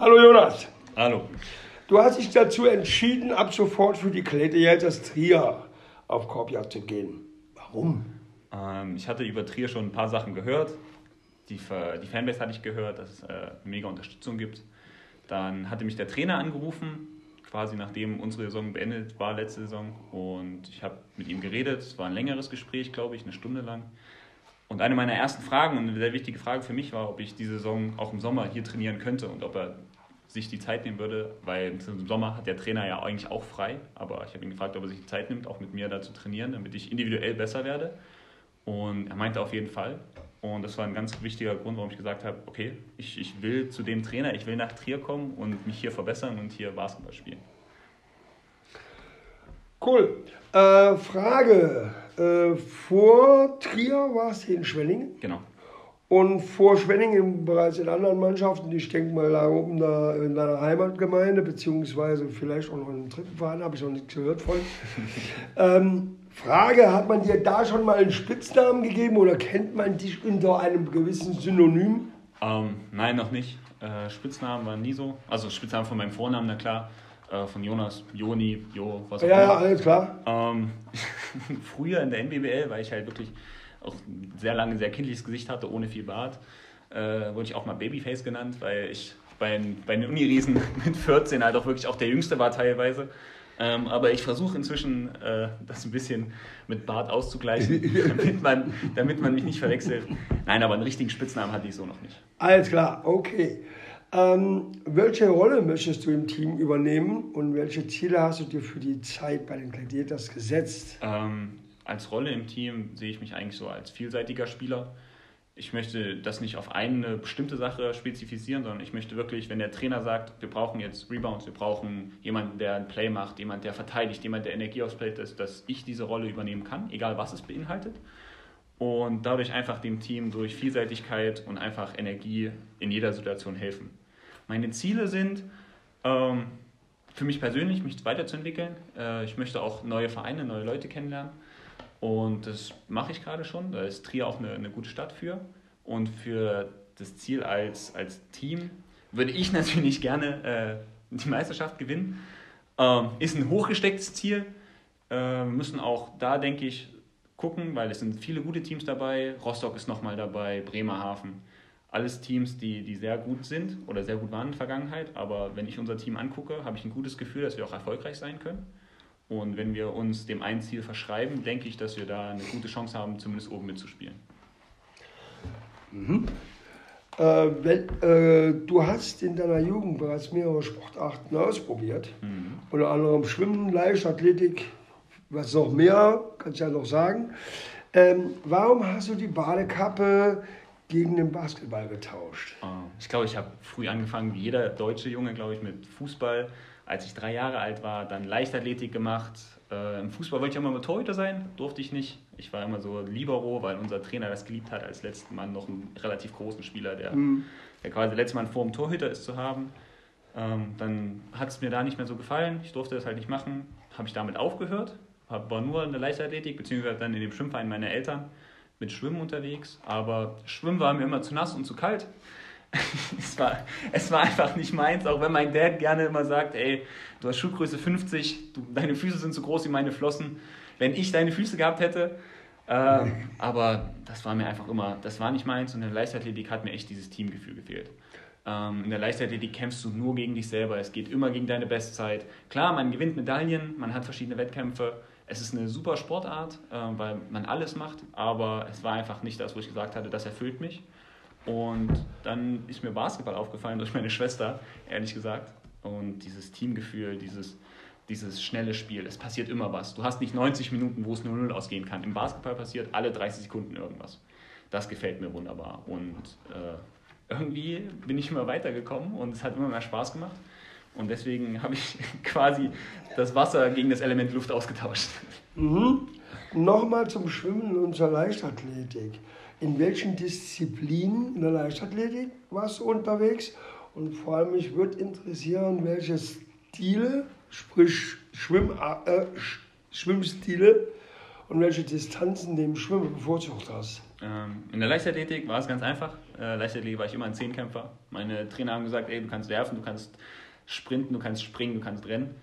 Hallo Jonas. Hallo. Du hast dich dazu entschieden, ab sofort für die Gladiators Trier auf Korbjagd zu gehen. Warum? Ähm, ich hatte über Trier schon ein paar Sachen gehört. Die, die Fanbase hatte ich gehört, dass es äh, mega Unterstützung gibt. Dann hatte mich der Trainer angerufen, quasi nachdem unsere Saison beendet war, letzte Saison. Und ich habe mit ihm geredet. Es war ein längeres Gespräch, glaube ich, eine Stunde lang. Und eine meiner ersten Fragen und eine sehr wichtige Frage für mich war, ob ich diese Saison auch im Sommer hier trainieren könnte und ob er sich die Zeit nehmen würde, weil im Sommer hat der Trainer ja eigentlich auch frei, aber ich habe ihn gefragt, ob er sich die Zeit nimmt, auch mit mir da zu trainieren, damit ich individuell besser werde. Und er meinte auf jeden Fall. Und das war ein ganz wichtiger Grund, warum ich gesagt habe, okay, ich, ich will zu dem Trainer, ich will nach Trier kommen und mich hier verbessern und hier Basketball spielen. Cool. Äh, Frage. Äh, vor Trier warst du in Schwenningen? Genau. Und vor Schwenningen bereits in anderen Mannschaften, ich denke mal da oben da in deiner Heimatgemeinde, beziehungsweise vielleicht auch noch in einem dritten Verein, habe ich noch nichts gehört von. ähm, Frage, hat man dir da schon mal einen Spitznamen gegeben oder kennt man dich unter einem gewissen Synonym? Ähm, nein, noch nicht. Äh, Spitznamen waren nie so. Also Spitznamen von meinem Vornamen, na klar. Äh, von Jonas, Joni, Jo, was auch immer. Ja, alles klar. Ähm, früher in der NBBL, weil ich halt wirklich auch sehr lange sehr kindliches Gesicht hatte, ohne viel Bart, äh, wurde ich auch mal Babyface genannt, weil ich bei, bei den Uniriesen mit 14 halt auch wirklich auch der Jüngste war teilweise. Ähm, aber ich versuche inzwischen äh, das ein bisschen mit Bart auszugleichen, damit man, damit man mich nicht verwechselt. Nein, aber einen richtigen Spitznamen hatte ich so noch nicht. Alles klar, okay. Ähm, welche Rolle möchtest du im Team übernehmen und welche Ziele hast du dir für die Zeit bei den Gladiators gesetzt? Ähm, als Rolle im Team sehe ich mich eigentlich so als vielseitiger Spieler. Ich möchte das nicht auf eine bestimmte Sache spezifizieren, sondern ich möchte wirklich, wenn der Trainer sagt, wir brauchen jetzt Rebounds, wir brauchen jemanden, der ein Play macht, jemand, der verteidigt, jemand, der Energie aufs Play ist, dass ich diese Rolle übernehmen kann, egal was es beinhaltet. Und dadurch einfach dem Team durch Vielseitigkeit und einfach Energie in jeder Situation helfen. Meine Ziele sind, ähm, für mich persönlich, mich weiterzuentwickeln. Äh, ich möchte auch neue Vereine, neue Leute kennenlernen. Und das mache ich gerade schon. Da ist Trier auch eine, eine gute Stadt für. Und für das Ziel als, als Team würde ich natürlich gerne äh, die Meisterschaft gewinnen. Ähm, ist ein hochgestecktes Ziel. Äh, wir müssen auch da, denke ich, gucken, weil es sind viele gute Teams dabei. Rostock ist nochmal dabei, Bremerhaven. Alles Teams, die, die sehr gut sind oder sehr gut waren in der Vergangenheit. Aber wenn ich unser Team angucke, habe ich ein gutes Gefühl, dass wir auch erfolgreich sein können. Und wenn wir uns dem einen Ziel verschreiben, denke ich, dass wir da eine gute Chance haben, zumindest oben mitzuspielen. Mhm. Äh, wenn, äh, du hast in deiner Jugend bereits mehrere Sportarten ausprobiert. Mhm. Unter anderem Schwimmen, Leichtathletik, was noch mehr, kannst du ja noch sagen. Ähm, warum hast du die Badekappe gegen den Basketball getauscht? Ah, ich glaube, ich habe früh angefangen, wie jeder deutsche Junge, glaube ich, mit Fußball als ich drei Jahre alt war, dann Leichtathletik gemacht. Äh, Im Fußball wollte ich immer mal Torhüter sein, durfte ich nicht. Ich war immer so Libero, weil unser Trainer das geliebt hat, als letzten Mann noch einen relativ großen Spieler, der, mhm. der quasi letzten Mann vor dem Torhüter ist, zu haben. Ähm, dann hat es mir da nicht mehr so gefallen. Ich durfte das halt nicht machen. Habe ich damit aufgehört. War nur in der Leichtathletik, beziehungsweise dann in dem Schwimmverein meiner Eltern mit Schwimmen unterwegs. Aber Schwimmen war mir immer zu nass und zu kalt. es, war, es war einfach nicht meins, auch wenn mein Dad gerne immer sagt, ey, du hast Schuhgröße 50, du, deine Füße sind so groß wie meine Flossen. Wenn ich deine Füße gehabt hätte, äh, aber das war mir einfach immer, das war nicht meins und in der Leichtathletik hat mir echt dieses Teamgefühl gefehlt. Ähm, in der Leichtathletik kämpfst du nur gegen dich selber, es geht immer gegen deine Bestzeit. Klar, man gewinnt Medaillen, man hat verschiedene Wettkämpfe, es ist eine super Sportart, äh, weil man alles macht, aber es war einfach nicht das, wo ich gesagt hatte, das erfüllt mich. Und dann ist mir Basketball aufgefallen durch meine Schwester, ehrlich gesagt. Und dieses Teamgefühl, dieses, dieses schnelle Spiel, es passiert immer was. Du hast nicht 90 Minuten, wo es 0-0 ausgehen kann. Im Basketball passiert alle 30 Sekunden irgendwas. Das gefällt mir wunderbar. Und äh, irgendwie bin ich immer weitergekommen und es hat immer mehr Spaß gemacht. Und deswegen habe ich quasi das Wasser gegen das Element Luft ausgetauscht. Mhm. Nochmal zum Schwimmen und zur Leichtathletik in welchen Disziplinen in der Leichtathletik warst du unterwegs? Und vor allem, mich würde interessieren, welche Stile, sprich Schwimm, äh, Schwimmstile und welche Distanzen du im Schwimmen bevorzugt hast. Ähm, in der Leichtathletik war es ganz einfach. Äh, Leichtathletik war ich immer ein Zehnkämpfer. Meine Trainer haben gesagt, ey, du kannst werfen, du kannst sprinten, du kannst springen, du kannst rennen.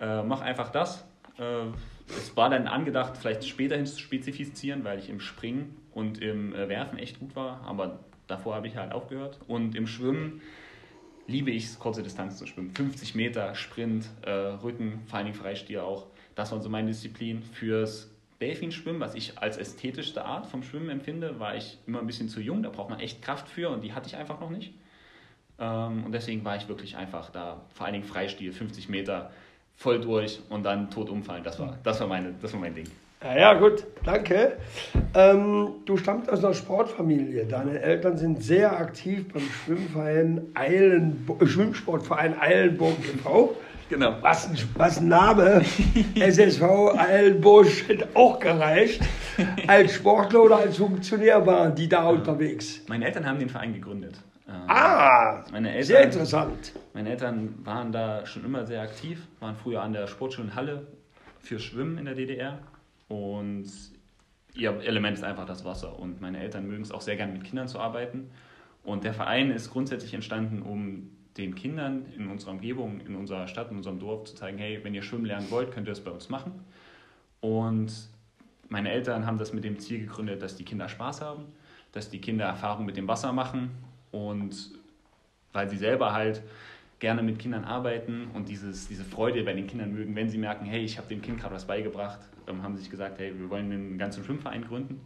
Äh, mach einfach das. Äh, es war dann angedacht, vielleicht später hin zu spezifizieren, weil ich im Springen und im äh, Werfen echt gut war, aber davor habe ich halt aufgehört. Und im Schwimmen liebe ich es, kurze Distanz zu schwimmen. 50 Meter, Sprint, äh, Rücken, vor allen Dingen Freistier auch. Das war so meine Disziplin. Fürs Delfinschwimmen, was ich als ästhetischste Art vom Schwimmen empfinde, war ich immer ein bisschen zu jung. Da braucht man echt Kraft für und die hatte ich einfach noch nicht. Ähm, und deswegen war ich wirklich einfach da, vor allen Dingen Freistil, 50 Meter, voll durch und dann tot umfallen. Das war, das war, meine, das war mein Ding. Ja, ja gut, danke. Ähm, du stammst aus einer Sportfamilie. Deine Eltern sind sehr aktiv beim Schwimmverein Eilenburg, Schwimmsportverein Eilenburg e.V. Genau. Was, ein- was ein Name. SSV Eilenbusch hätte auch gereicht. Als Sportler oder als Funktionär waren die da unterwegs. Meine Eltern haben den Verein gegründet. Ähm, Ah, Meine Eltern- sehr interessant. Meine Eltern waren da schon immer sehr aktiv, waren früher an der Sportschule in Halle für Schwimmen in der DDR und ihr Element ist einfach das Wasser. Und meine Eltern mögen es auch sehr gerne mit Kindern zu arbeiten. Und der Verein ist grundsätzlich entstanden, um den Kindern in unserer Umgebung, in unserer Stadt, in unserem Dorf zu zeigen, hey, wenn ihr schwimmen lernen wollt, könnt ihr das bei uns machen. Und meine Eltern haben das mit dem Ziel gegründet, dass die Kinder Spaß haben, dass die Kinder Erfahrung mit dem Wasser machen und weil sie selber halt gerne mit Kindern arbeiten und dieses, diese Freude bei den Kindern mögen, wenn sie merken, hey, ich habe dem Kind gerade was beigebracht, haben sie sich gesagt, hey, wir wollen einen ganzen Schwimmverein gründen.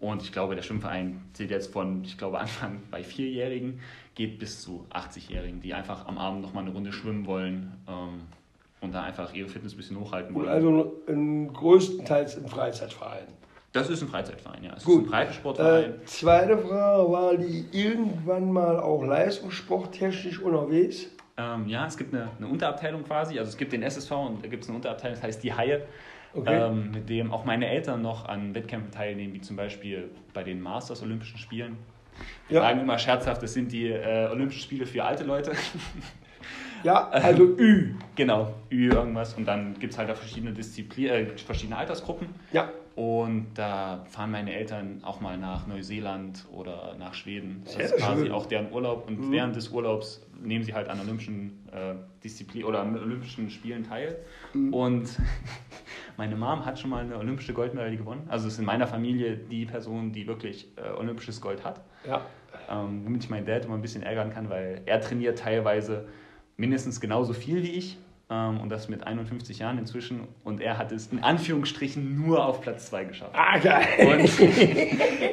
Und ich glaube, der Schwimmverein zählt jetzt von, ich glaube, Anfang bei Vierjährigen, geht bis zu 80-Jährigen, die einfach am Abend nochmal eine Runde schwimmen wollen ähm, und da einfach ihre Fitness ein bisschen hochhalten Und wollen. also in, größtenteils im Freizeitverein. Das ist ein Freizeitverein, ja. Es Gut. ist ein Breitensportverein. Äh, zweite Frage, war die irgendwann mal auch leistungssporttechnisch unterwegs? Ähm, ja, es gibt eine, eine Unterabteilung quasi. Also es gibt den SSV und da gibt es eine Unterabteilung, das heißt die Haie, Okay. ähm, mit dem auch meine Eltern noch an Wettkämpfen teilnehmen, wie zum Beispiel bei den Masters Olympischen Spielen. Wir Ja. sagen immer scherzhaft, das sind die äh, Olympischen Spiele für alte Leute. Ja, also Ü. genau, Ü irgendwas. Und dann gibt es halt da verschiedene Disziplinen, äh, verschiedene Altersgruppen. Ja, Und da fahren meine Eltern auch mal nach Neuseeland oder nach Schweden. Das ist quasi schön. auch deren Urlaub. Und Mhm. während des Urlaubs nehmen sie halt an Olympischen äh, Disziplinen oder an Olympischen Spielen teil. Mhm. Und meine Mom hat schon mal eine olympische Goldmedaille gewonnen. Also ist in meiner Familie die Person, die wirklich äh, olympisches Gold hat. ja. Ähm, womit ich meinen Dad immer ein bisschen ärgern kann, weil er trainiert teilweise mindestens genauso viel wie ich. Ähm, und das mit 51 Jahren inzwischen. Und er hat es in Anführungsstrichen nur auf Platz 2 geschafft. Ah, geil. Und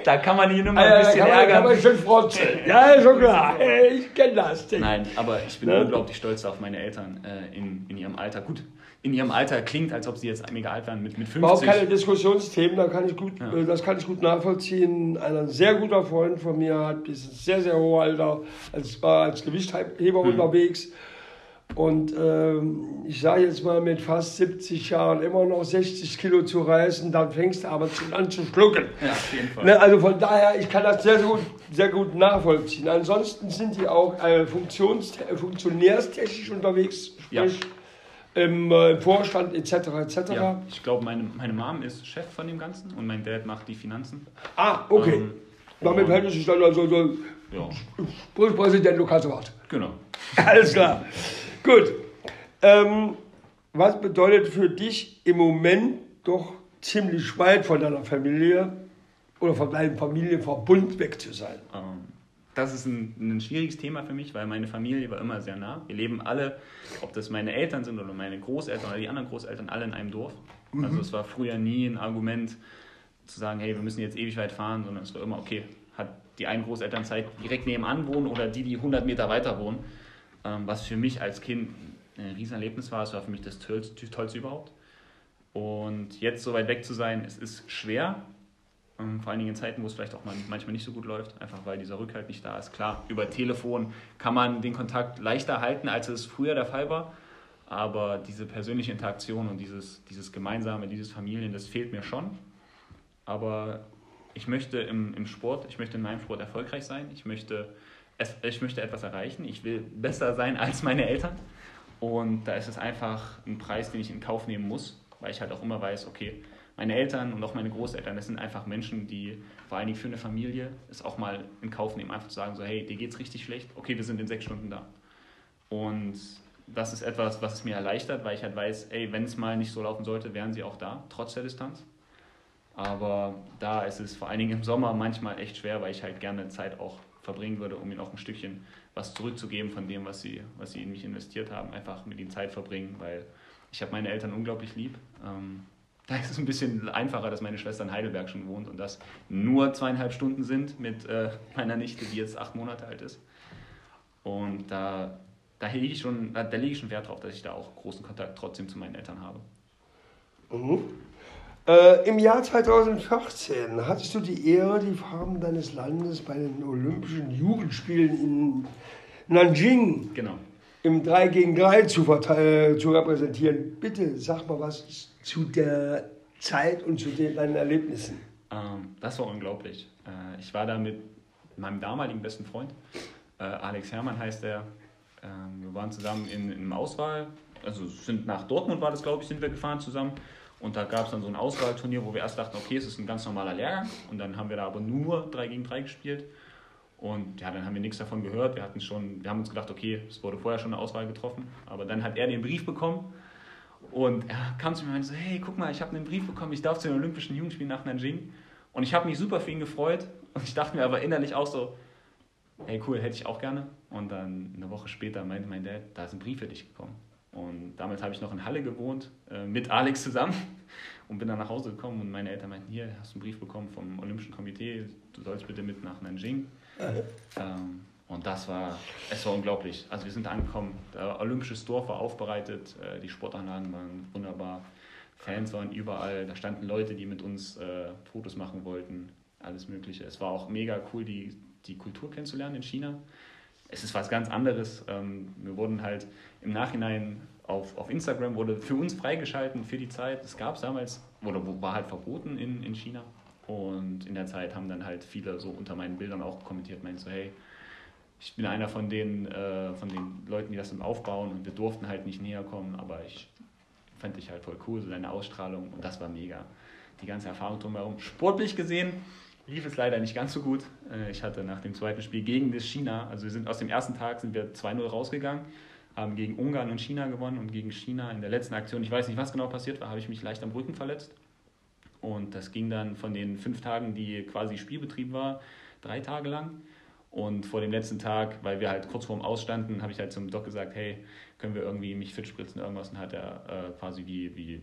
da kann man ihn immer ein Ah, ja, bisschen kann, man, kann man ärgern. schon frotzeln. Ja, ist schon klar. Ich kenne das. Nein, aber ich bin Ne? unglaublich stolz auf meine Eltern äh, in, in ihrem Alter. Gut, in ihrem Alter klingt, als ob sie jetzt mega alt wären mit, mit 50. Überhaupt keine Diskussionsthemen, da kann ich gut, Ja. äh, das kann ich gut nachvollziehen. Ein sehr guter Freund von mir hat bis ins sehr, sehr hohe Alter als, war als Gewichtheber Mhm. unterwegs. Und ähm, ich sage jetzt mal, mit fast 70 Jahren immer noch 60 Kilo zu reißen, dann fängst du aber an zu schlucken. Ja, auf jeden Fall. Ne, also von daher, ich kann das sehr, sehr gut, sehr gut nachvollziehen. Ansonsten sind die auch äh, funktions, funktionärstechnisch unterwegs, Ja. sprich im äh, Vorstand etc. etc. Ja, ich glaube, meine, meine Mom ist Chef von dem Ganzen und mein Dad macht die Finanzen. Ah, okay. Ähm, Damit es sich dann also so, Ja, Präsident, kannst was. genau. Alles klar. Gut. Ähm, was bedeutet für dich im Moment doch ziemlich weit von deiner Familie oder von deinem Familienverbund weg zu sein? Ähm, das ist ein, ein schwieriges Thema für mich, weil meine Familie war immer sehr nah. Wir leben alle, ob das meine Eltern sind oder meine Großeltern oder die anderen Großeltern, alle in einem Dorf. Also es war früher nie ein Argument zu sagen, hey, wir müssen jetzt ewig weit fahren, sondern es war immer, okay, hat die einen Großelternzeit direkt nebenan wohnen oder die, die 100 Meter weiter wohnen. Ähm, was für mich als Kind ein Riesenerlebnis war. Es war für mich das Tollste, Tollste überhaupt. Und jetzt so weit weg zu sein, es ist schwer, ähm, Vor allen Dingen in Zeiten, wo es vielleicht auch mal, manchmal nicht so gut läuft, einfach weil dieser Rückhalt nicht da ist. Klar, über Telefon kann man den Kontakt leichter halten, als es früher der Fall war. Aber diese persönliche Interaktion und dieses, dieses Gemeinsame, dieses Familien, das fehlt mir schon. Aber ich möchte im, im Sport, ich möchte in meinem Sport erfolgreich sein. Ich möchte, es, ich möchte etwas erreichen. Ich will besser sein als meine Eltern. Und da ist es einfach ein Preis, den ich in Kauf nehmen muss, weil ich halt auch immer weiß, okay, meine Eltern und auch meine Großeltern, das sind einfach Menschen, die vor allen Dingen für eine Familie es auch mal in Kauf nehmen, einfach zu sagen, so hey, dir geht's richtig schlecht, okay, wir sind in sechs Stunden da. Und das ist etwas, was es mir erleichtert, weil ich halt weiß, ey, wenn es mal nicht so laufen sollte, wären sie auch da, trotz der Distanz. Aber da ist es vor allen Dingen im Sommer manchmal echt schwer, weil ich halt gerne Zeit auch verbringen würde, um ihnen auch ein Stückchen was zurückzugeben von dem, was sie, was sie in mich investiert haben. Einfach mit ihnen Zeit verbringen, weil ich habe meine Eltern unglaublich lieb. Ähm, da ist es ein bisschen einfacher, dass meine Schwester in Heidelberg schon wohnt und das nur zweieinhalb Stunden sind mit äh, meiner Nichte, die jetzt acht Monate alt ist. Und da, da lege ich, schon, da, lege ich schon Wert drauf, dass ich da auch großen Kontakt trotzdem zu meinen Eltern habe. Mhm. Äh, Im Jahr 2014 hattest du die Ehre, die Farben deines Landes bei den Olympischen Jugendspielen in Nanjing genau. im 3 gegen 3 zu, zu repräsentieren. Bitte sag mal was zu der Zeit und zu den, deinen Erlebnissen. Ähm, das war unglaublich. Äh, ich war da mit meinem damaligen besten Freund, äh, Alex Hermann heißt er. Ähm, wir waren zusammen in, in Auswahl, also sind nach Dortmund war das, glaube ich, sind wir gefahren zusammen. Und da gab es dann so ein Auswahlturnier, wo wir erst dachten, okay, es ist ein ganz normaler Lehrgang. Und dann haben wir da aber nur 3 gegen 3 gespielt. Und ja, dann haben wir nichts davon gehört. Wir, hatten schon, wir haben uns gedacht, okay, es wurde vorher schon eine Auswahl getroffen. Aber dann hat er den Brief bekommen. Und er kam zu mir und meinte so, hey, guck mal, ich habe einen Brief bekommen, ich darf zu den Olympischen Jugendspielen nach Nanjing. Und ich habe mich super für ihn gefreut. Und ich dachte mir aber innerlich auch so, hey, cool, hätte ich auch gerne. Und dann eine Woche später meinte mein Dad, da ist ein Brief für dich gekommen. Und damals habe ich noch in Halle gewohnt, äh, mit Alex zusammen und bin dann nach Hause gekommen und meine Eltern meinten, hier, hast du einen Brief bekommen vom Olympischen Komitee, du sollst bitte mit nach Nanjing. Ähm, und das war, es war unglaublich. Also wir sind angekommen, der olympisches Dorf war aufbereitet, äh, die Sportanlagen waren wunderbar, Fans waren überall, da standen Leute, die mit uns äh, Fotos machen wollten, alles Mögliche. Es war auch mega cool, die, die Kultur kennenzulernen in China es ist was ganz anderes. Ähm, wir wurden halt im Nachhinein auf, auf Instagram wurde für uns freigeschalten für die Zeit. Das gab es damals, oder war halt verboten in, in China. Und in der Zeit haben dann halt viele so unter meinen Bildern auch kommentiert, meinten so, hey, ich bin einer von den, äh, von den Leuten, die das im Aufbauen und wir durften halt nicht näher kommen, aber ich fand dich halt voll cool, so deine Ausstrahlung und das war mega. Die ganze Erfahrung drumherum. Sportlich gesehen lief es leider nicht ganz so gut. Äh, ich hatte nach dem zweiten Spiel gegen das China, also wir sind aus dem ersten Tag sind wir 2-0 rausgegangen, haben gegen Ungarn und China gewonnen und gegen China in der letzten Aktion, ich weiß nicht, was genau passiert war, habe ich mich leicht am Rücken verletzt. Und das ging dann von den fünf Tagen, die quasi Spielbetrieb war, drei Tage lang. Und vor dem letzten Tag, weil wir halt kurz vorm Ausstanden, habe ich halt zum Doc gesagt, hey, können wir irgendwie mich fit spritzen, irgendwas. Und hat er äh, quasi wie, wie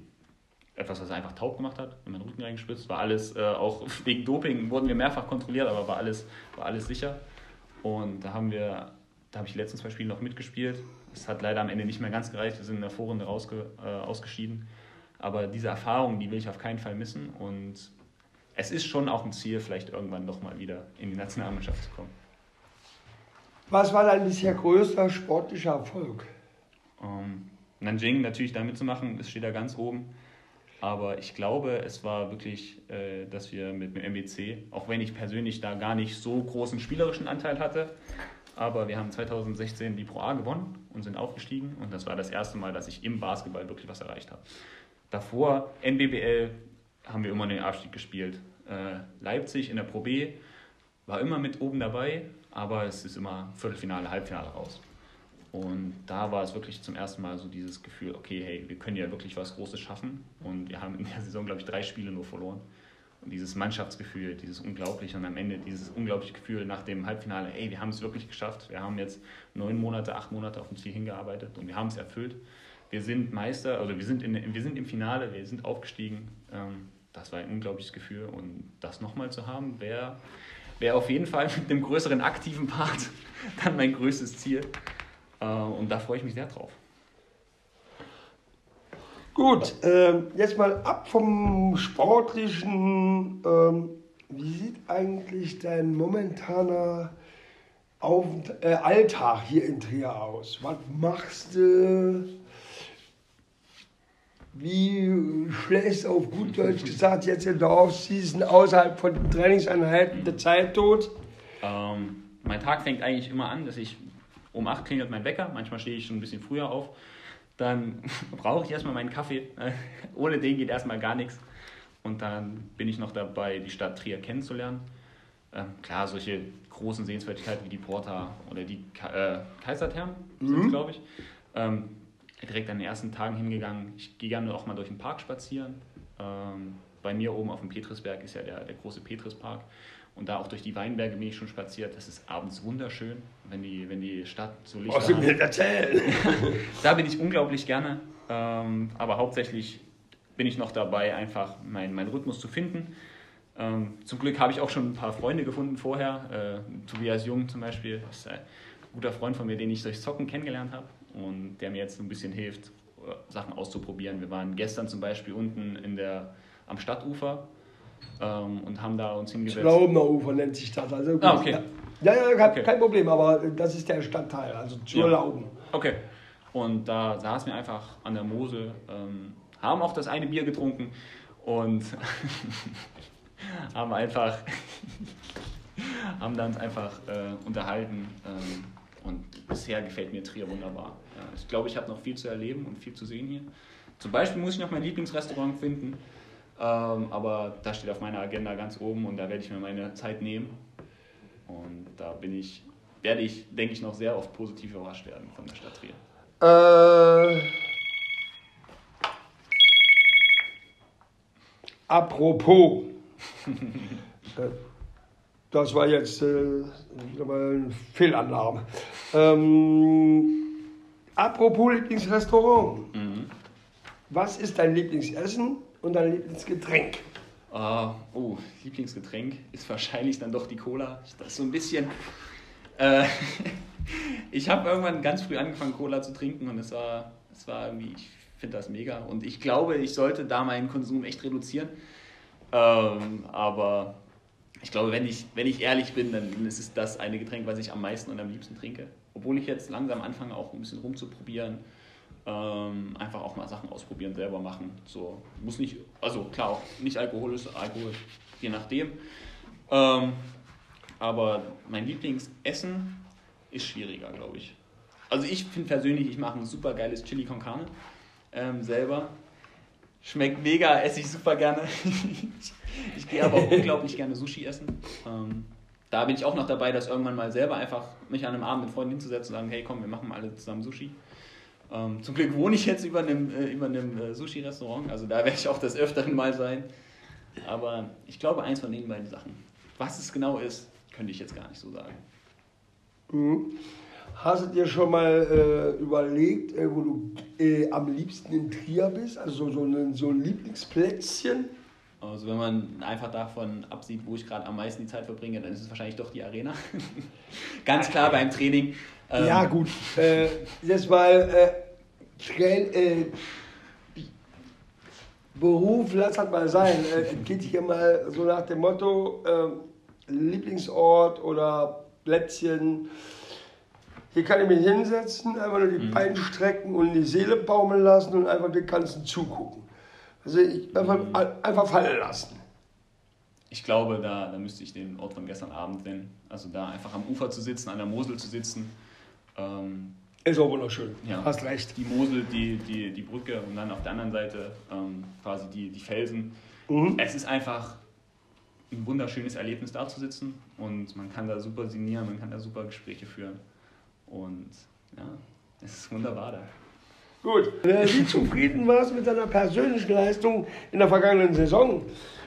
etwas, was er einfach taub gemacht hat, in meinen Rücken reingespitzt. War alles, äh, auch wegen Doping wurden wir mehrfach kontrolliert, aber war alles, war alles sicher. Und da haben wir, da habe ich die letzten zwei Spiele noch mitgespielt. Es hat leider am Ende nicht mehr ganz gereicht, wir sind in der Vorrunde rausge, äh, ausgeschieden. Aber diese Erfahrung, die will ich auf keinen Fall missen. Und es ist schon auch ein Ziel, vielleicht irgendwann nochmal wieder in die Nationalmannschaft zu kommen. Was war dein bisher größter sportlicher Erfolg? Ähm, Nanjing natürlich da mitzumachen, das steht da ganz oben. Aber ich glaube, es war wirklich, äh, dass wir mit dem MBC, auch wenn ich persönlich da gar nicht so großen spielerischen Anteil hatte, aber wir haben 2016 die Pro A gewonnen und sind aufgestiegen. Und das war das erste Mal, dass ich im Basketball wirklich was erreicht habe. Davor, NBBL, haben wir immer den Abstieg gespielt. Äh, Leipzig in der Pro B war immer mit oben dabei, aber es ist immer Viertelfinale, Halbfinale raus. Und da war es wirklich zum ersten Mal so dieses Gefühl, okay, hey, wir können ja wirklich was Großes schaffen. Und wir haben in der Saison, glaube ich, drei Spiele nur verloren. Und dieses Mannschaftsgefühl, dieses unglaubliche und am Ende dieses unglaubliche Gefühl nach dem Halbfinale, ey, wir haben es wirklich geschafft. Wir haben jetzt neun Monate, acht Monate auf dem Ziel hingearbeitet und wir haben es erfüllt. Wir sind Meister, also wir sind, in, wir sind im Finale, wir sind aufgestiegen. Ähm, das war ein unglaubliches Gefühl und das nochmal zu haben, wäre wär auf jeden Fall mit einem größeren aktiven Part dann mein größtes Ziel. Äh, und da freue ich mich sehr drauf. Gut, äh, jetzt mal ab vom Sportlichen. Ähm, wie sieht eigentlich dein momentaner Auf äh, Alltag hier in Trier aus? Was machst du? Wie schlägst auf gut Deutsch gesagt jetzt in der Offseason außerhalb von Trainingseinheiten der Zeit tot? Ähm, mein Tag fängt eigentlich immer an, dass ich um 8 klingelt mein Wecker, manchmal stehe ich schon ein bisschen früher auf. Dann brauche ich erstmal meinen Kaffee. Ohne den geht erstmal gar nichts. Und dann bin ich noch dabei, die Stadt Trier kennenzulernen. Ähm, klar, solche großen Sehenswürdigkeiten wie die Porta oder die Ka äh, Kaiserthermen sind glaube ich. Ähm, direkt an den ersten Tagen hingegangen. Ich gehe gerne auch mal durch den Park spazieren. Ähm, bei mir oben auf dem Petrisberg ist ja der, der große Petrispark. Und da auch durch die Weinberge bin ich schon spaziert. Das ist abends wunderschön, wenn die, wenn die Stadt so du mir hat. erzählen? Da bin ich unglaublich gerne. Ähm, aber hauptsächlich bin ich noch dabei, einfach meinen mein Rhythmus zu finden. Ähm, zum Glück habe ich auch schon ein paar Freunde gefunden vorher. Äh, Tobias Jung zum Beispiel ist ein guter Freund von mir, den ich durch Zocken kennengelernt habe und der mir jetzt ein bisschen hilft, äh, Sachen auszuprobieren. Wir waren gestern zum Beispiel unten in der, am Stadtufer ähm, und haben da uns hingesetzt. Schlaubener nennt sich das. Also, Ah, okay. Ja, ja, kein, Okay. kein Problem, aber das ist der Stadtteil, also zur Ja. Okay. Und da saßen wir einfach an der Mosel, ähm, haben auch das eine Bier getrunken und haben einfach, haben dann einfach äh, unterhalten. Ähm, und bisher gefällt mir Trier wunderbar. Ja, ich glaube, ich habe noch viel zu erleben und viel zu sehen hier. Zum Beispiel muss ich noch mein Lieblingsrestaurant finden, aber das steht auf meiner Agenda ganz oben und da werde ich mir meine Zeit nehmen. Und da bin ich, werde ich, denke ich, noch sehr oft positiv überrascht werden von der Stadt Trier. Äh, apropos, das war jetzt äh, eine Fehlannahme. Ähm, apropos Lieblingsrestaurant, Mhm. was ist dein Lieblingsessen und dein Lieblingsgetränk? Ah, oh, Lieblingsgetränk ist wahrscheinlich dann doch die Cola. Das ist so ein bisschen. Äh, ich habe irgendwann ganz früh angefangen, Cola zu trinken und es war, es war irgendwie, ich finde das mega. Und ich glaube, ich sollte da meinen Konsum echt reduzieren. Ähm, aber ich glaube, wenn ich, wenn ich ehrlich bin, dann ist es das eine Getränk, was ich am meisten und am liebsten trinke. Obwohl ich jetzt langsam anfange, auch ein bisschen rumzuprobieren. Ähm, einfach auch mal Sachen ausprobieren, selber machen. So, muss nicht, also klar, auch nicht Alkohol ist Alkohol, je nachdem. Ähm, aber mein Lieblingsessen ist schwieriger, glaube ich. Also ich finde persönlich, ich mache ein super geiles Chili con Carne ähm, selber. Schmeckt mega, esse ich super gerne. ich, gehe aber auch unglaublich gerne Sushi essen. Ähm, da bin ich auch noch dabei, das irgendwann mal selber einfach mich an einem Abend mit Freunden hinzusetzen und sagen, hey komm, wir machen alle zusammen Sushi. Ähm, zum Glück wohne ich jetzt über einem, äh, über einem äh, Sushi-Restaurant, also da werde ich auch des Öfteren mal sein. Aber ich glaube, eins von den beiden Sachen. Was es genau ist, könnte ich jetzt gar nicht so sagen. Mhm. Hast du dir schon mal äh, überlegt, äh, wo du äh, am liebsten in Trier bist? Also so ein, so ein Lieblingsplätzchen? Also wenn man einfach davon absieht, wo ich gerade am meisten die Zeit verbringe, dann ist es wahrscheinlich doch die Arena. Ganz klar beim Training. Ähm, Ja, gut. Äh, jetzt mal äh, Train, äh, Beruf, lass das mal sein. Äh, geht hier mal so nach dem Motto: äh, Lieblingsort oder Plätzchen. Hier kann ich mich hinsetzen, einfach nur die Beine strecken und die Seele baumeln lassen und einfach den ganzen zugucken. Also ich einfach, einfach fallen lassen. Ich glaube, da, da müsste ich den Ort von gestern Abend nennen. Also da einfach am Ufer zu sitzen, an der Mosel zu sitzen. Ähm, Ist auch wunderschön. Ja. Hast recht. die Mosel, die, die, die Brücke und dann auf der anderen Seite ähm, quasi die, die Felsen. Mhm. Es ist einfach ein wunderschönes Erlebnis da zu sitzen und man kann da super sinnieren, man kann da super Gespräche führen. Und ja, es ist wunderbar da. Gut. Wie zufrieden warst du mit deiner persönlichen Leistung in der vergangenen Saison?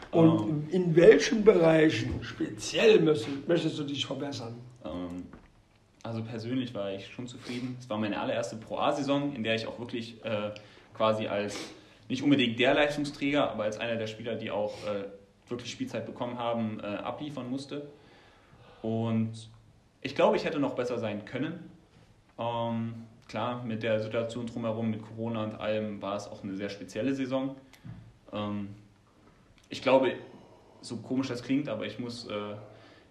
Und in welchen Bereichen speziell möchtest, möchtest du dich verbessern? Ähm, also persönlich war ich schon zufrieden. Es war meine allererste Pro A-Saison, in der ich auch wirklich äh, quasi als nicht unbedingt der Leistungsträger, aber als einer der Spieler, die auch äh, wirklich Spielzeit bekommen haben, äh, abliefern musste. Und ich glaube, ich hätte noch besser sein können. Ähm, klar, mit der Situation drumherum, mit Corona und allem, war es auch eine sehr spezielle Saison. Ähm, ich glaube, so komisch das klingt, aber ich muss äh,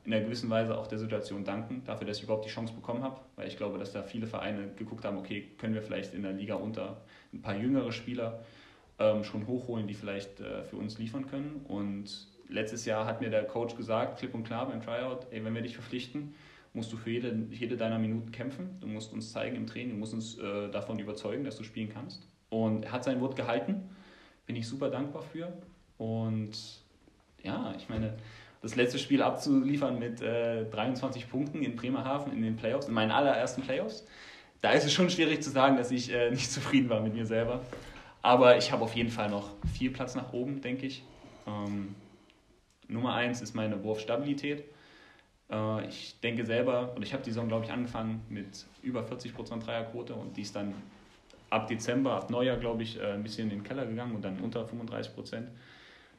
in einer gewissen Weise auch der Situation danken, dafür, dass ich überhaupt die Chance bekommen habe, weil ich glaube, dass da viele Vereine geguckt haben, okay, können wir vielleicht in der Liga unter ein paar jüngere Spieler ähm, schon hochholen, die vielleicht äh, für uns liefern können. Und letztes Jahr hat mir der Coach gesagt, klipp und klar beim Tryout, ey, wenn wir dich verpflichten, musst du für jede, jede deiner Minuten kämpfen. Du musst uns zeigen im Training, du musst uns äh, davon überzeugen, dass du spielen kannst. Und er hat sein Wort gehalten, bin ich super dankbar für. Und ja, ich meine, das letzte Spiel abzuliefern mit äh, 23 Punkten in Bremerhaven in den Playoffs, in meinen allerersten Playoffs, da ist es schon schwierig zu sagen, dass ich äh, nicht zufrieden war mit mir selber. Aber ich habe auf jeden Fall noch viel Platz nach oben, denke ich. Ähm, Nummer eins ist meine Wurfstabilität. Äh, ich denke selber, und ich habe die Saison, glaube ich, angefangen mit über 40% Dreierquote und die ist dann ab Dezember, ab Neujahr, glaube ich, äh, ein bisschen in den Keller gegangen und dann unter 35%,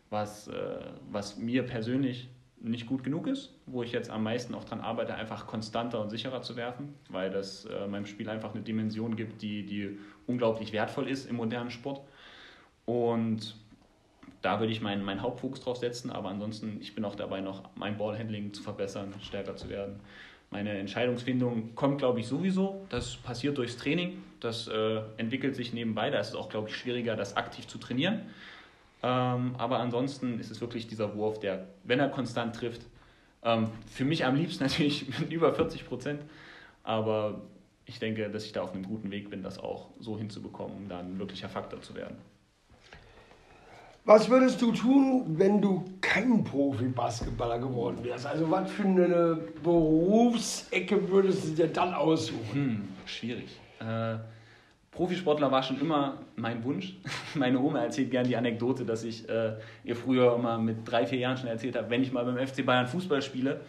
was, äh, was mir persönlich nicht gut genug ist, wo ich jetzt am meisten auch daran arbeite, einfach konstanter und sicherer zu werfen, weil das äh, meinem Spiel einfach eine Dimension gibt, die, die unglaublich wertvoll ist im modernen Sport. Und da würde ich meinen, meinen Hauptfokus drauf setzen, aber ansonsten, ich bin auch dabei, noch mein Ballhandling zu verbessern, stärker zu werden. Meine Entscheidungsfindung kommt, glaube ich, sowieso. Das passiert durchs Training. Das äh, entwickelt sich nebenbei. Da ist es auch, glaube ich, schwieriger, das aktiv zu trainieren. Ähm, aber ansonsten ist es wirklich dieser Wurf, der, wenn er konstant trifft, ähm, für mich am liebsten natürlich mit über 40 Prozent. Aber ich denke, dass ich da auf einem guten Weg bin, das auch so hinzubekommen, um da ein wirklicher Faktor zu werden. Was würdest du tun, wenn du kein Profi-Basketballer geworden wärst? Also was für eine Berufsecke würdest du dir dann aussuchen? Hm, schwierig. Äh, Profisportler war schon immer mein Wunsch. Meine Oma erzählt gerne die Anekdote, dass ich äh, ihr früher immer mit drei, vier Jahren schon erzählt habe, wenn ich mal beim FC Bayern Fußball spiele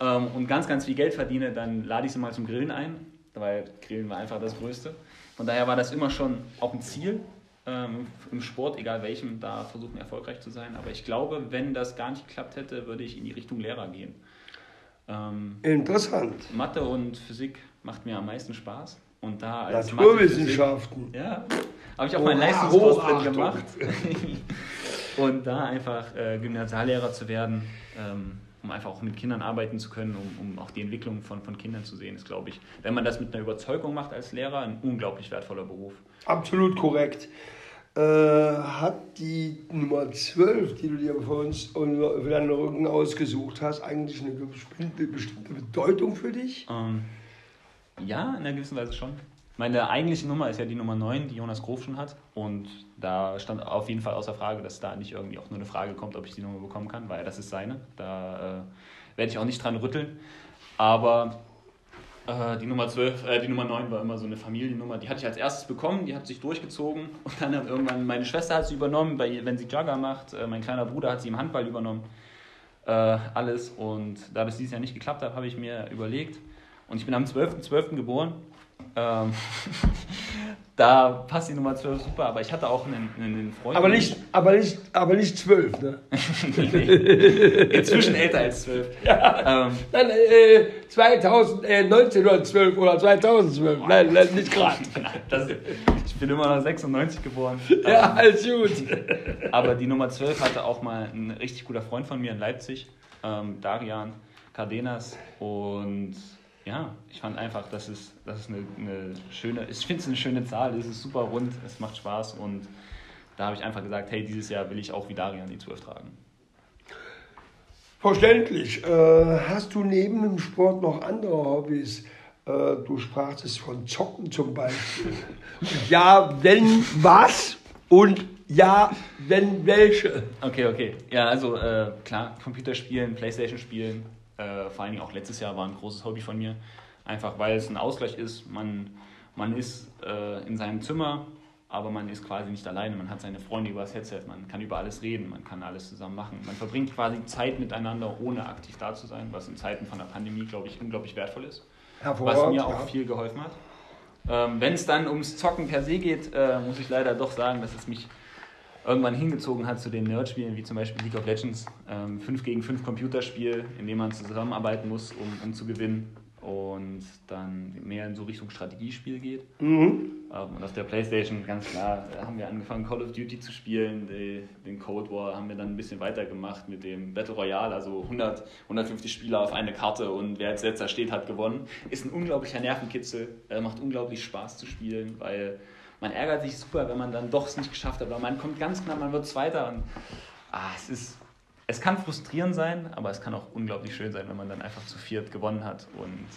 ähm, und ganz, ganz viel Geld verdiene, dann lade ich sie mal zum Grillen ein, weil Grillen war einfach das Größte. Von daher war das immer schon auch ein Ziel, ähm, im Sport, egal welchem, da versuchen erfolgreich zu sein. Aber ich glaube, wenn das gar nicht geklappt hätte, würde ich in die Richtung Lehrer gehen. Ähm, Interessant. Mathe und Physik macht mir am meisten Spaß. Und da als Naturwissenschaften. Ja, habe ich auch meinen Leistungskurs drin gemacht. und da einfach äh, Gymnasiallehrer zu werden, ähm, um einfach auch mit Kindern arbeiten zu können, um, um auch die Entwicklung von, von Kindern zu sehen, ist, glaube ich, wenn man das mit einer Überzeugung macht als Lehrer, ein unglaublich wertvoller Beruf. Absolut korrekt. Äh, hat die Nummer 12, die du dir für uns für deinen Rücken ausgesucht hast, eigentlich eine bestimmte, bestimmte Bedeutung für dich? Ähm, ja, in einer gewissen Weise schon. Meine eigentliche Nummer ist ja die Nummer 9, die Jonas Grof schon hat. Und da stand auf jeden Fall außer Frage, dass da nicht irgendwie auch nur eine Frage kommt, ob ich die Nummer bekommen kann, weil das ist seine. Da äh, werde ich auch nicht dran rütteln. Aber äh, die Nummer 12, äh, die Nummer 9 war immer so eine Familiennummer. Die hatte ich als erstes bekommen, die hat sich durchgezogen und dann hat irgendwann meine Schwester hat sie übernommen, bei, wenn sie Jugger macht. Äh, mein kleiner Bruder hat sie im Handball übernommen. Äh, alles und da das dieses Jahr nicht geklappt hat, habe ich mir überlegt. Und ich bin am 12.12. .12. geboren. Ähm, da passt die Nummer 12 super, aber ich hatte auch einen, einen Freund. Aber nicht, aber nicht, aber nicht 12, ne? nee, nee. Inzwischen älter als 12. Ja. Ähm, Dann äh, 2000, äh, 1912 oder 2012. Nein, nein nicht gerade. ich bin immer noch 96 geboren. Ja, ähm, alles gut. aber die Nummer 12 hatte auch mal ein richtig guter Freund von mir in Leipzig, ähm, Darian Cardenas. Und ja, ich fand einfach, das ist, das ist eine, eine schöne, ich finde es eine schöne Zahl, es ist super rund, es macht Spaß und da habe ich einfach gesagt, hey, dieses Jahr will ich auch wie Darian die 12 tragen. Verständlich. Äh, hast du neben dem Sport noch andere Hobbys? Äh, du sprachst von Zocken zum Beispiel. ja, wenn was und ja, wenn welche. Okay, okay. Ja, also äh, klar, Computerspielen, Playstation spielen, äh, vor allen Dingen auch letztes Jahr war ein großes Hobby von mir. Einfach weil es ein Ausgleich ist. Man, man ist äh, in seinem Zimmer, aber man ist quasi nicht alleine. Man hat seine Freunde über das Headset, man kann über alles reden, man kann alles zusammen machen. Man verbringt quasi Zeit miteinander, ohne aktiv da zu sein, was in Zeiten von der Pandemie, glaube ich, unglaublich wertvoll ist. Was mir auch viel geholfen hat. Ähm, Wenn es dann ums Zocken per se geht, äh, muss ich leider doch sagen, dass es mich irgendwann hingezogen hat zu den Nerdspielen, wie zum Beispiel League of Legends. Ähm, 5 gegen 5 Computerspiel, in dem man zusammenarbeiten muss, um, um zu gewinnen. Und dann mehr in so Richtung Strategiespiel geht. Mhm. Ähm, und auf der Playstation, ganz klar, haben wir angefangen, Call of Duty zu spielen. Den Cold War haben wir dann ein bisschen weitergemacht mit dem Battle Royale, also 100, 150 Spieler auf eine Karte und wer als letzter steht, hat gewonnen. Ist ein unglaublicher Nervenkitzel, äh, macht unglaublich Spaß zu spielen, weil man ärgert sich super, wenn man dann doch es nicht geschafft hat, aber man kommt ganz knapp, man wird Zweiter und ah, es ist, es kann frustrierend sein, aber es kann auch unglaublich schön sein, wenn man dann einfach zu viert gewonnen hat und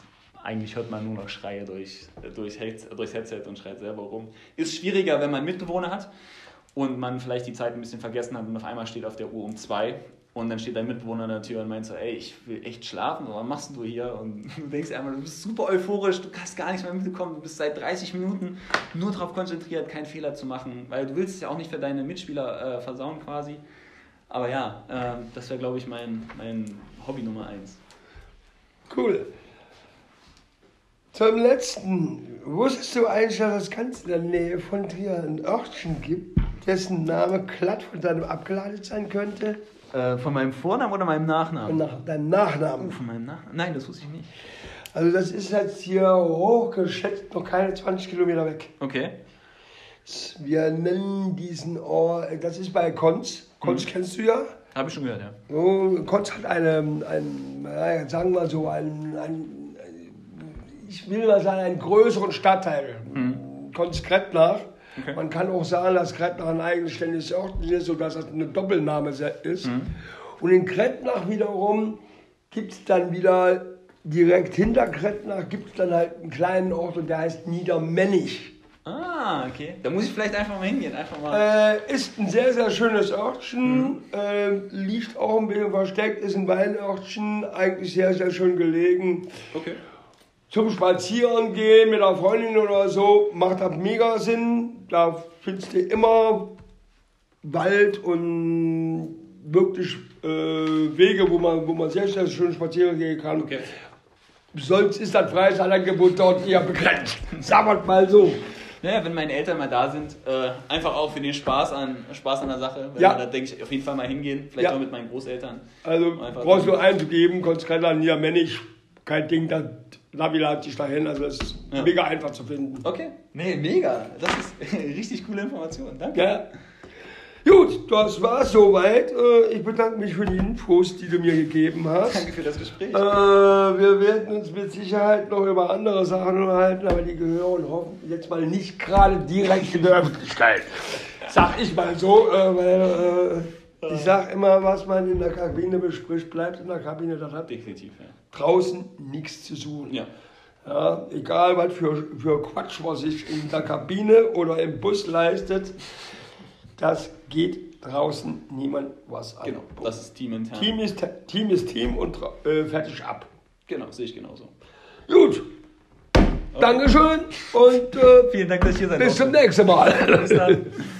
eigentlich hört man nur noch Schreie durch, durch, durchs Headset und schreit selber rum. Ist schwieriger, wenn man Mitbewohner hat und man vielleicht die Zeit ein bisschen vergessen hat und auf einmal steht auf der Uhr um zwei und dann steht dein Mitbewohner an der Tür und meint so, ey, ich will echt schlafen, was machst du hier? Und du denkst einfach, du bist super euphorisch, du hast gar nichts mehr mitbekommen, du bist seit 30 Minuten nur darauf konzentriert, keinen Fehler zu machen, weil du willst es ja auch nicht für deine Mitspieler äh, versauen quasi. Aber ja, äh, das wäre, glaube ich, mein, mein Hobby Nummer eins. Cool. Zum letzten. Wusstest du eigentlich, dass es ganz in der Nähe von Trier ein Örtchen gibt, dessen Name glatt von deinem abgeleitet sein könnte? Äh, von meinem Vornamen oder meinem Nachnamen? Nach deinem Nachnamen. Oh, von meinem Nachnamen? Nein, das wusste ich nicht. Also das ist jetzt hier hochgeschätzt noch keine 20 Kilometer weg. Okay. Wir nennen diesen Ort, das ist bei Konz. Konz Mhm. kennst du ja. Habe ich schon gehört, ja. So, Konz hat eine, ein, naja, sagen wir so, ein, ein, ich will mal sagen, einen größeren Stadtteil. Konz Krettnach. Okay. Man kann auch sagen, dass Krettnach ein eigenständiges Ort ist, sodass das eine Doppelname ist. Mhm. Und in Krettnach wiederum gibt es dann wieder, direkt hinter Krettnach gibt es dann halt einen kleinen Ort und der heißt Niedermennig. Ah, okay. Da muss ich vielleicht einfach mal hingehen. Einfach mal. Äh, ist ein sehr, sehr schönes Örtchen, Mhm. äh, liegt auch ein bisschen versteckt, ist ein Weinörtchen, eigentlich sehr, sehr schön gelegen. Okay. Zum Spazieren gehen mit einer Freundin oder so macht das mega Sinn. Da findest du immer Wald und wirklich äh, Wege, wo man, wo man sehr, sehr schön spazieren gehen kann. Okay. Sonst ist das Freizeitsangebot dort eher begrenzt. Sagen wir mal so. Naja, wenn meine Eltern mal da sind, äh, einfach auch für den Spaß an, Spaß an der Sache. Weil Ja. Da denke ich auf jeden Fall mal hingehen. Vielleicht Ja. auch mit meinen Großeltern. Also brauchst du einzugeben, Konzerter Niedermännisch, kein Ding, das Navi leitet dich dahin, also das ist Ja. mega einfach zu finden. Okay. Nee, mega. Das ist richtig coole Information. Danke. Ja. Gut, das war's soweit. Äh, Ich bedanke mich für die Infos, die du mir gegeben hast. Danke für das Gespräch. Äh, wir werden uns mit Sicherheit noch über andere Sachen unterhalten, aber die gehören hoffentlich jetzt mal nicht gerade direkt in der Öffentlichkeit. Sag ich mal so, äh, weil ich sag immer, was man in der Kabine bespricht, bleibt in der Kabine. Das hat Definitiv, ja. draußen nichts zu suchen. Ja. Ja, egal was für, für Quatsch man sich in der Kabine oder im Bus leistet, das geht draußen niemand was an. Genau. Das ist teamintern. Team ist Team ist Team und äh, fertig ab. Genau, sehe ich genauso. Gut. Dankeschön und äh, Vielen Dank, dass ich hier sein bis zum nächsten Mal. Bis dann.